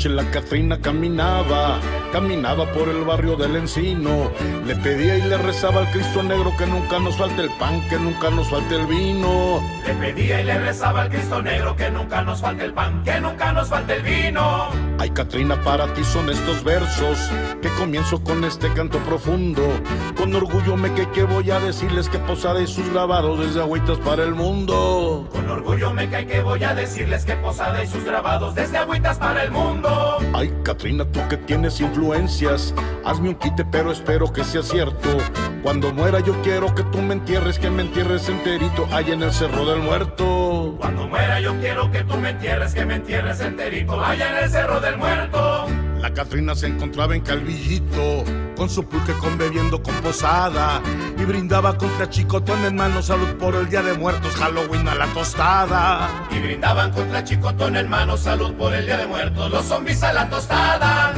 Noche la Catrina caminaba, caminaba por el barrio del Encino. Le pedía y le rezaba al Cristo Negro que nunca nos falte el pan, que nunca nos falte el vino. Le pedía y le rezaba al Cristo Negro que nunca nos falte el pan, que nunca nos falte el vino. Ay, Catrina, para ti son estos versos que comienzo con este canto profundo. Con orgullo me que, que voy a decirles que Posada y sus grabados desde agüitas para el mundo. Con orgullo me cae que voy a decirles que Posada y sus grabados desde agüitas para el mundo. Ay, Catrina, tú que tienes influencias, hazme un quite, pero espero que sea cierto. Cuando muera yo quiero que tú me entierres, que me entierres enterito allá en el Cerro del Muerto. Cuando muera yo quiero que tú me entierres, que me entierres enterito allá en el Cerro del Muerto. La Catrina se encontraba en Calvillito, con su pulque con bebiendo con posada, y brindaba contra chicotón en mano salud por el Día de Muertos, Halloween a la tostada. Y brindaban contra chicotón en mano salud por el Día de Muertos, los zombies a la tostada.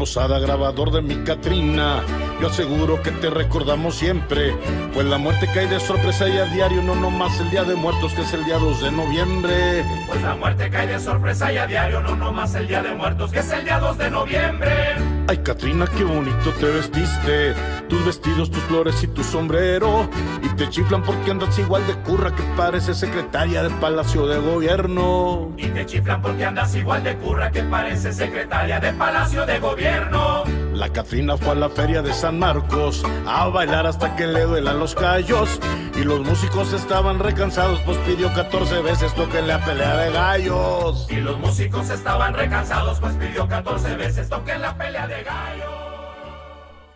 Posada grabador de mi Catrina, yo aseguro que te recordamos siempre, pues la muerte cae de sorpresa y a diario, no nomás el Día de Muertos que es el día 2 de noviembre. Pues la muerte cae de sorpresa y a diario, no nomás el Día de Muertos, que es el día 2 de noviembre. Ay, Catrina, qué bonito te vestiste. Tus vestidos, tus flores y tu sombrero. Y te chiflan porque andas igual de curra que parece secretaria del Palacio de Gobierno. Y te chiflan porque andas igual de curra que parece secretaria de Palacio de Gobierno. La Catrina fue a la feria de San Marcos a bailar hasta que le duelan los callos. Y los músicos estaban recansados, pues pidió 14 veces toquen la pelea de gallos. Y los músicos estaban recansados, pues pidió 14 veces toquen la pelea de gallos.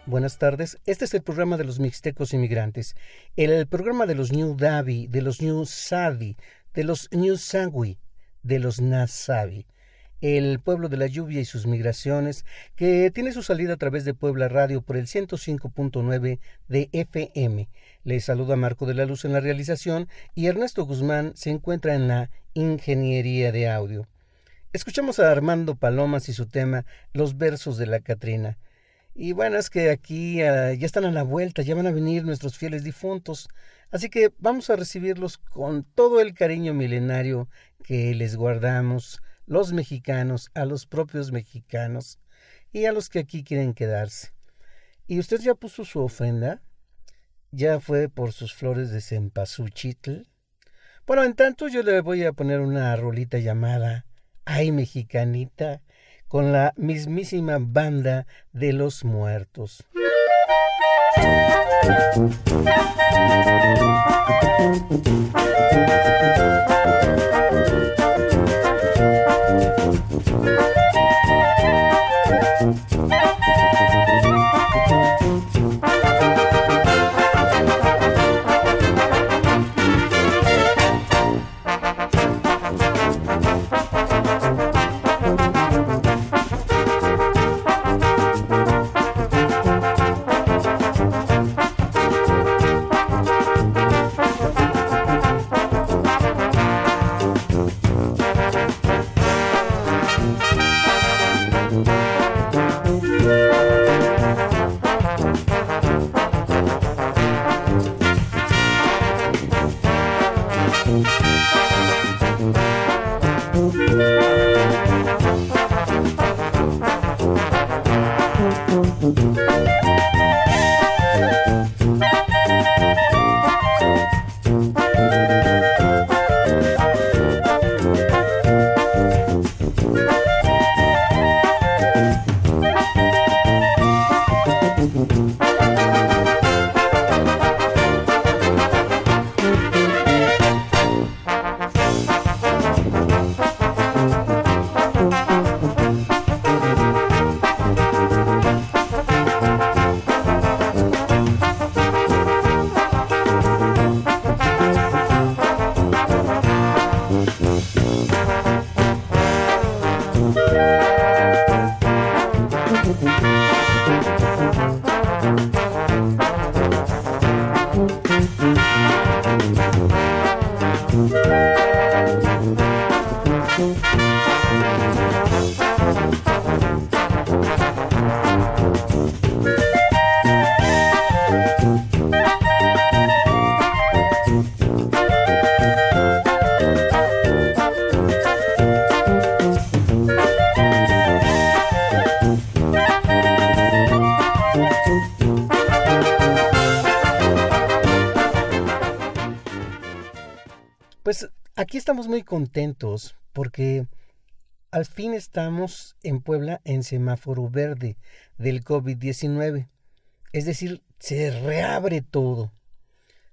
Buenas tardes, este es el programa de los mixtecos inmigrantes, el programa de los New Davi, de los New Savi, de los New Sangui, de los Nasavi, el pueblo de la lluvia y sus migraciones, que tiene su salida a través de Puebla Radio por el 105.9 de FM. Les saluda Marco de la Luz en la realización y Ernesto Guzmán se encuentra en la ingeniería de audio. Escuchamos a Armando Palomas y su tema Los versos de la Catrina. Y bueno, es que aquí uh, ya están a la vuelta, ya van a venir nuestros fieles difuntos. Así que vamos a recibirlos con todo el cariño milenario que les guardamos, los mexicanos, a los propios mexicanos y a los que aquí quieren quedarse. Y usted ya puso su ofrenda, ya fue por sus flores de cempasúchitl. Bueno, en tanto yo le voy a poner una rolita llamada Ay Mexicanita con la mismísima banda de los muertos. thank you. Aquí estamos muy contentos porque al fin estamos en Puebla en semáforo verde del COVID-19. Es decir, se reabre todo,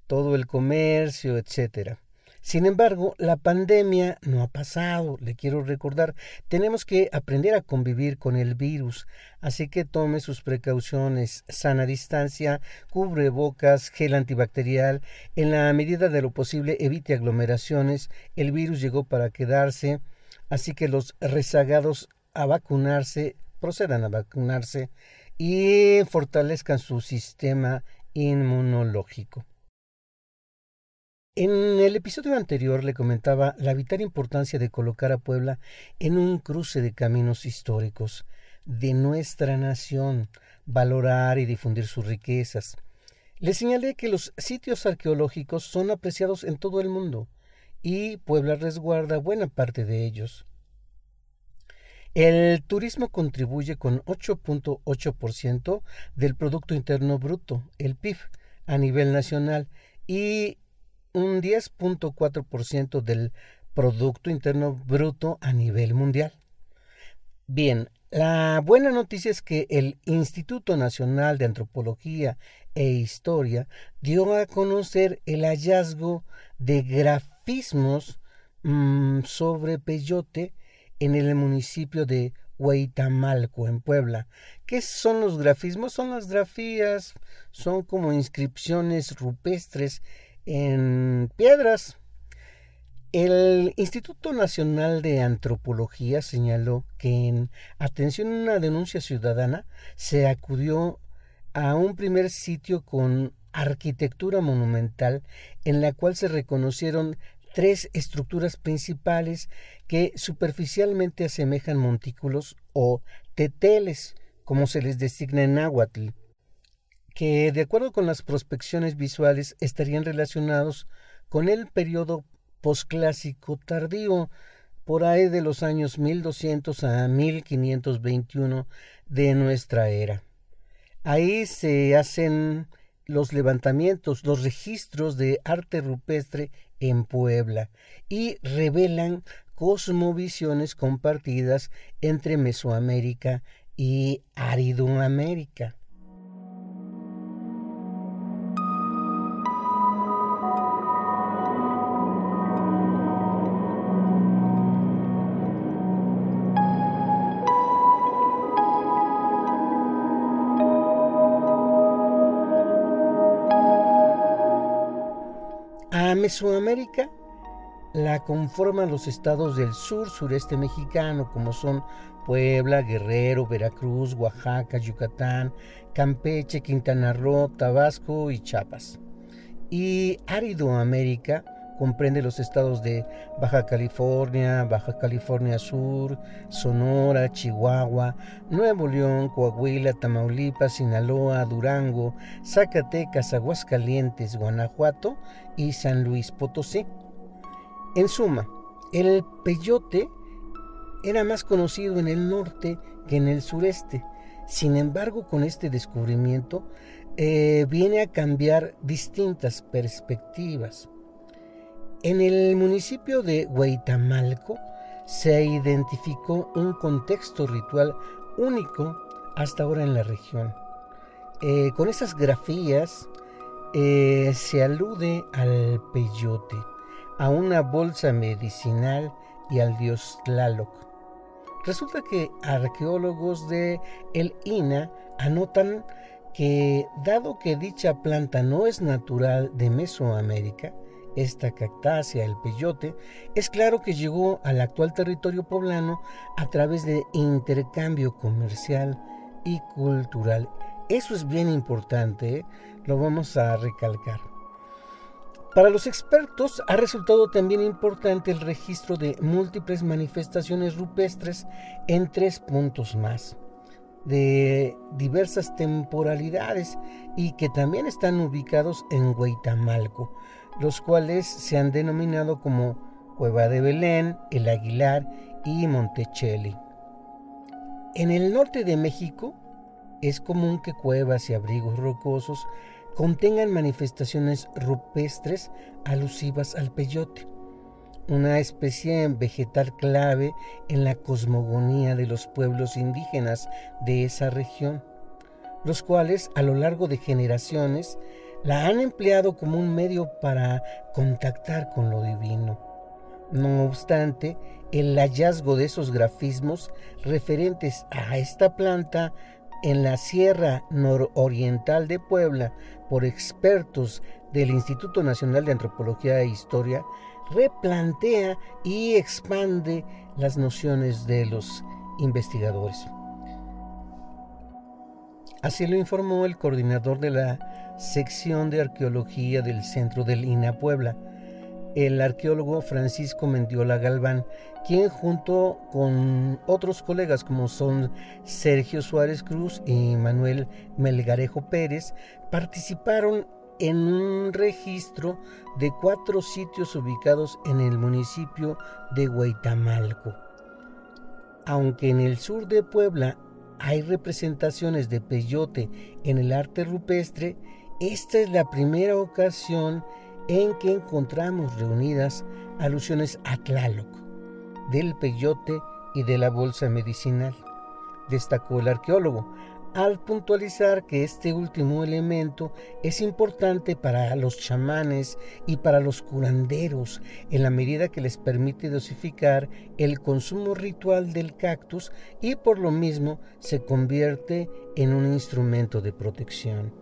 todo el comercio, etcétera. Sin embargo, la pandemia no ha pasado, le quiero recordar. Tenemos que aprender a convivir con el virus, así que tome sus precauciones, sana distancia, cubre bocas, gel antibacterial. En la medida de lo posible, evite aglomeraciones. El virus llegó para quedarse, así que los rezagados a vacunarse, procedan a vacunarse y fortalezcan su sistema inmunológico. En el episodio anterior le comentaba la vital importancia de colocar a Puebla en un cruce de caminos históricos de nuestra nación, valorar y difundir sus riquezas. Le señalé que los sitios arqueológicos son apreciados en todo el mundo y Puebla resguarda buena parte de ellos. El turismo contribuye con 8.8% del Producto Interno Bruto, el PIB, a nivel nacional y un 10.4% del Producto Interno Bruto a nivel mundial. Bien, la buena noticia es que el Instituto Nacional de Antropología e Historia dio a conocer el hallazgo de grafismos mm, sobre peyote en el municipio de Huitamalco, en Puebla. ¿Qué son los grafismos? Son las grafías, son como inscripciones rupestres en piedras. El Instituto Nacional de Antropología señaló que en atención a una denuncia ciudadana se acudió a un primer sitio con arquitectura monumental en la cual se reconocieron tres estructuras principales que superficialmente asemejan montículos o teteles, como se les designa en náhuatl que de acuerdo con las prospecciones visuales estarían relacionados con el periodo posclásico tardío, por ahí de los años 1200 a 1521 de nuestra era. Ahí se hacen los levantamientos, los registros de arte rupestre en Puebla y revelan cosmovisiones compartidas entre Mesoamérica y Aridoamérica. Mesoamérica la conforman los estados del sur sureste mexicano, como son Puebla, Guerrero, Veracruz, Oaxaca, Yucatán, Campeche, Quintana Roo, Tabasco y Chiapas. Y Áridoamérica comprende los estados de Baja California, Baja California Sur, Sonora, Chihuahua, Nuevo León, Coahuila, Tamaulipas, Sinaloa, Durango, Zacatecas, Aguascalientes, Guanajuato y San Luis Potosí. En suma, el peyote era más conocido en el norte que en el sureste. Sin embargo, con este descubrimiento eh, viene a cambiar distintas perspectivas. En el municipio de Huaytamalco se identificó un contexto ritual único hasta ahora en la región. Eh, con esas grafías eh, se alude al peyote, a una bolsa medicinal y al dios Tlaloc. Resulta que arqueólogos de el INA anotan que dado que dicha planta no es natural de Mesoamérica, esta cactácea, el peyote, es claro que llegó al actual territorio poblano a través de intercambio comercial y cultural. Eso es bien importante, ¿eh? lo vamos a recalcar. Para los expertos ha resultado también importante el registro de múltiples manifestaciones rupestres en tres puntos más, de diversas temporalidades y que también están ubicados en Huitamalco, los cuales se han denominado como Cueva de Belén, El Aguilar y Montecelli. En el norte de México es común que cuevas y abrigos rocosos contengan manifestaciones rupestres alusivas al peyote, una especie vegetal clave en la cosmogonía de los pueblos indígenas de esa región, los cuales a lo largo de generaciones la han empleado como un medio para contactar con lo divino. No obstante, el hallazgo de esos grafismos referentes a esta planta en la Sierra Nororiental de Puebla por expertos del Instituto Nacional de Antropología e Historia replantea y expande las nociones de los investigadores. Así lo informó el coordinador de la sección de arqueología del Centro del INA Puebla, el arqueólogo Francisco Mendiola Galván, quien junto con otros colegas como son Sergio Suárez Cruz y Manuel Melgarejo Pérez, participaron en un registro de cuatro sitios ubicados en el municipio de Huaytamalco. Aunque en el sur de Puebla hay representaciones de peyote en el arte rupestre, esta es la primera ocasión en que encontramos reunidas alusiones a Tlaloc, del peyote y de la bolsa medicinal, destacó el arqueólogo, al puntualizar que este último elemento es importante para los chamanes y para los curanderos en la medida que les permite dosificar el consumo ritual del cactus y por lo mismo se convierte en un instrumento de protección.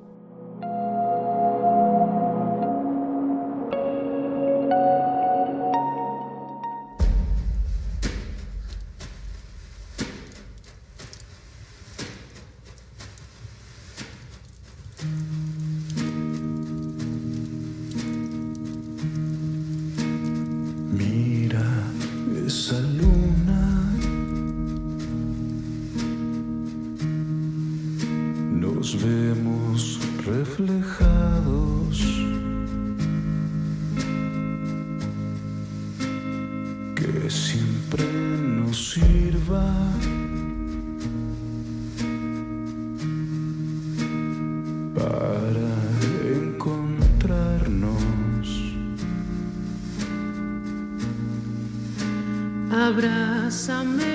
summer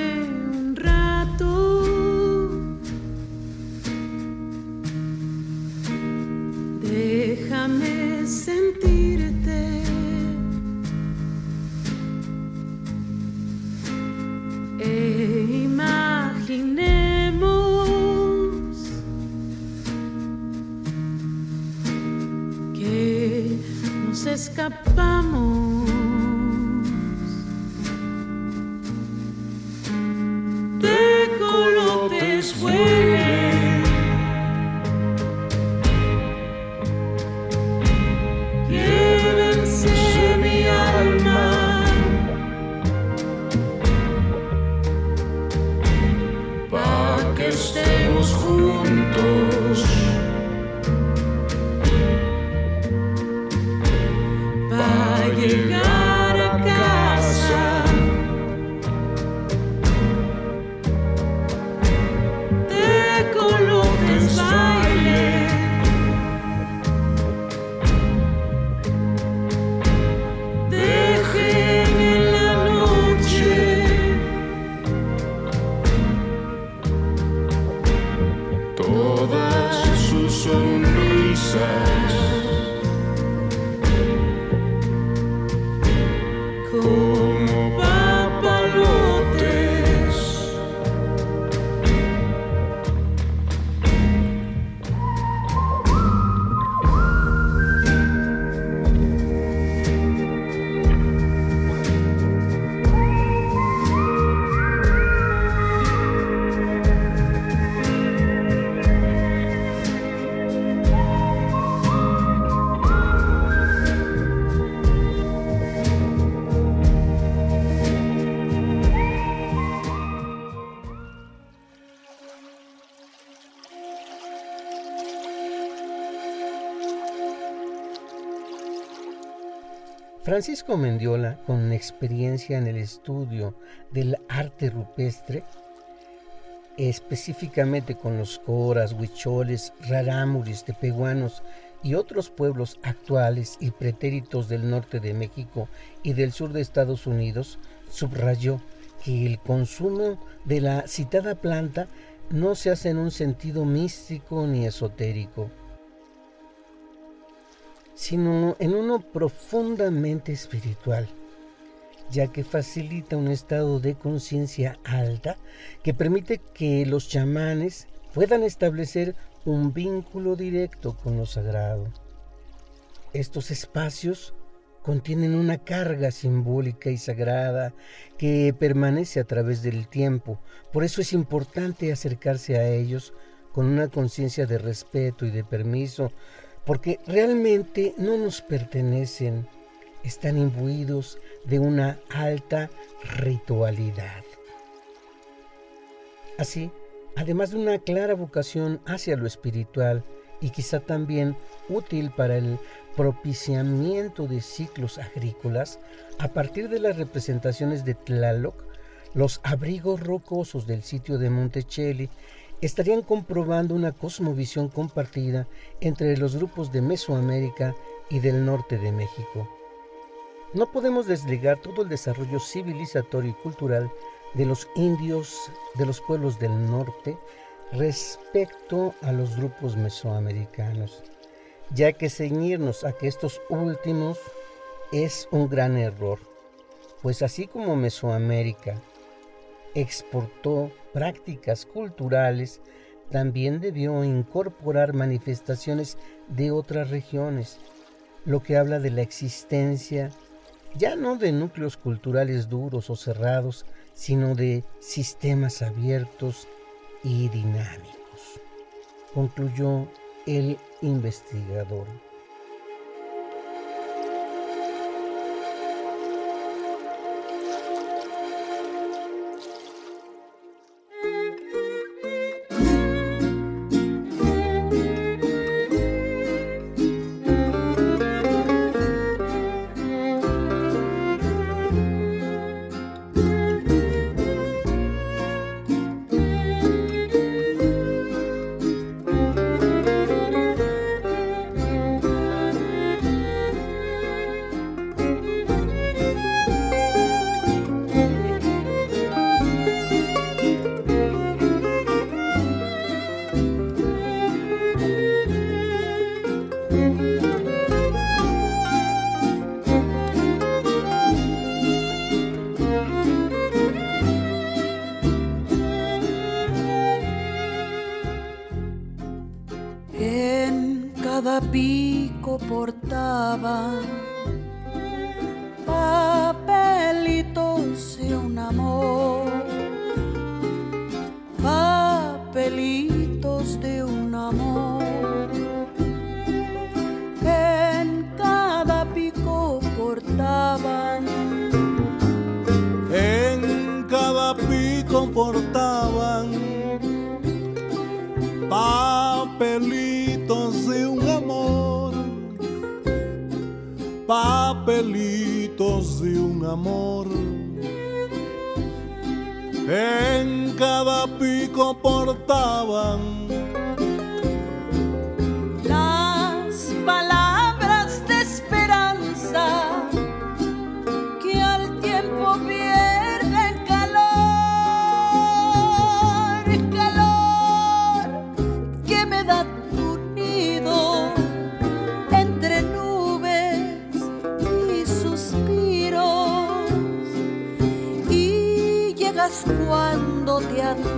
Francisco Mendiola, con experiencia en el estudio del arte rupestre, específicamente con los coras, huicholes, rarámuris, tepehuanos y otros pueblos actuales y pretéritos del norte de México y del sur de Estados Unidos, subrayó que el consumo de la citada planta no se hace en un sentido místico ni esotérico, sino en uno profundamente espiritual, ya que facilita un estado de conciencia alta que permite que los chamanes puedan establecer un vínculo directo con lo sagrado. Estos espacios contienen una carga simbólica y sagrada que permanece a través del tiempo. Por eso es importante acercarse a ellos con una conciencia de respeto y de permiso, porque realmente no nos pertenecen, están imbuidos de una alta ritualidad. Así, además de una clara vocación hacia lo espiritual y quizá también útil para el propiciamiento de ciclos agrícolas, a partir de las representaciones de Tlaloc, los abrigos rocosos del sitio de Monticelli estarían comprobando una cosmovisión compartida entre los grupos de Mesoamérica y del norte de México. No podemos desligar todo el desarrollo civilizatorio y cultural de los indios de los pueblos del norte respecto a los grupos mesoamericanos, ya que ceñirnos a que estos últimos es un gran error, pues así como Mesoamérica exportó prácticas culturales, también debió incorporar manifestaciones de otras regiones, lo que habla de la existencia ya no de núcleos culturales duros o cerrados, sino de sistemas abiertos y dinámicos, concluyó el investigador. cada pico portaba papelitos de un amor, papelitos de un amor. En cada pico portaban, en cada pico portaban papelitos de un amor. En cada pico portaban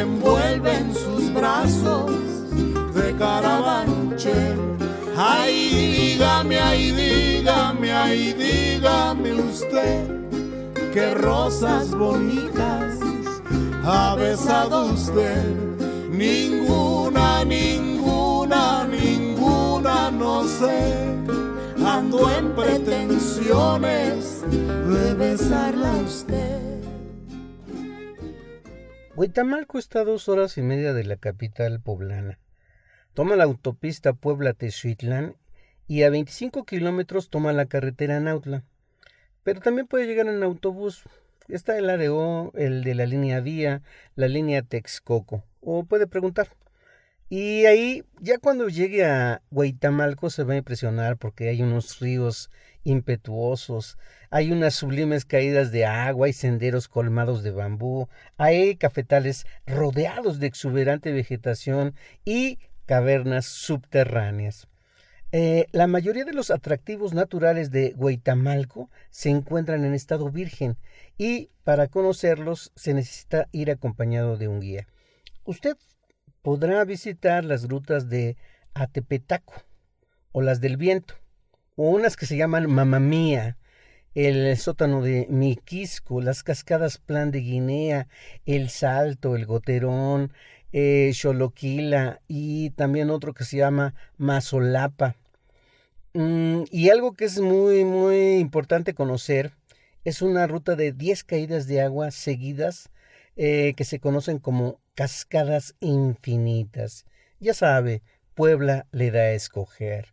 envuelve en sus brazos de caravanche dígame, ay, dígame usted, qué rosas bonitas ha besado usted. Ninguna, ninguna, ninguna, no sé. En pretensiones de besarla a usted. Huitamalco está a dos horas y media de la capital poblana. Toma la autopista Puebla-Tezuitlán y a 25 kilómetros toma la carretera Nautla. Pero también puede llegar en autobús. Está el ADO, el de la línea Vía, la línea Texcoco. O puede preguntar. Y ahí, ya cuando llegue a Huitamalco, se va a impresionar porque hay unos ríos impetuosos, hay unas sublimes caídas de agua y senderos colmados de bambú, hay cafetales rodeados de exuberante vegetación y cavernas subterráneas. Eh, la mayoría de los atractivos naturales de Huitamalco se encuentran en estado virgen y para conocerlos se necesita ir acompañado de un guía. Usted podrá visitar las grutas de Atepetaco o las del viento o unas que se llaman Mamamía, el sótano de Miquisco, las cascadas Plan de Guinea, el Salto, el Goterón, eh, y también otro que se llama Mazolapa. Mm, y algo que es muy, muy importante conocer es una ruta de 10 caídas de agua seguidas eh, que se conocen como cascadas infinitas. Ya sabe, Puebla le da a escoger.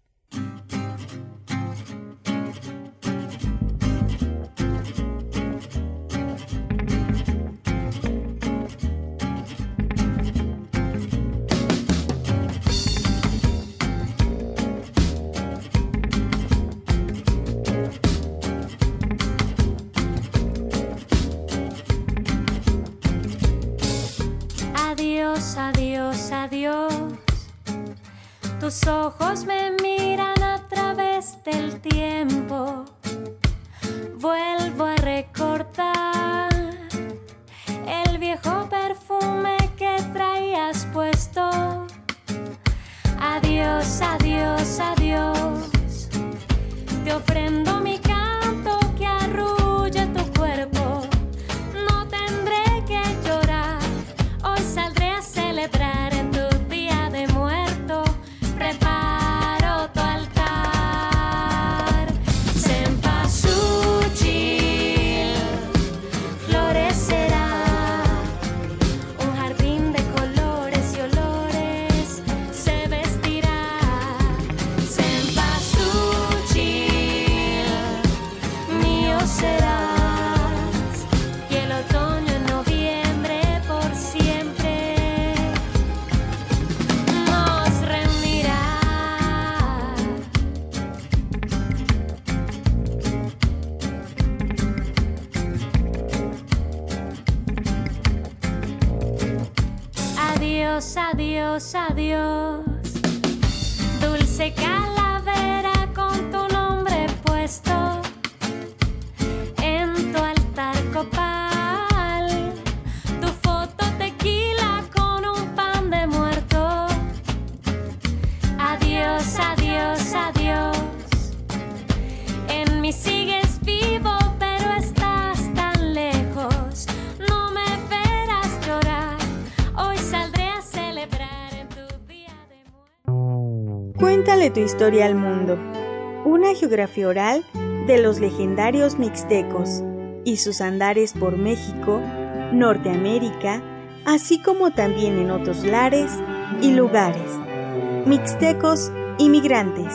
Tus ojos me miran a través del tiempo. Tu historia al mundo. Una geografía oral de los legendarios mixtecos y sus andares por México, Norteamérica, así como también en otros lares y lugares. Mixtecos inmigrantes.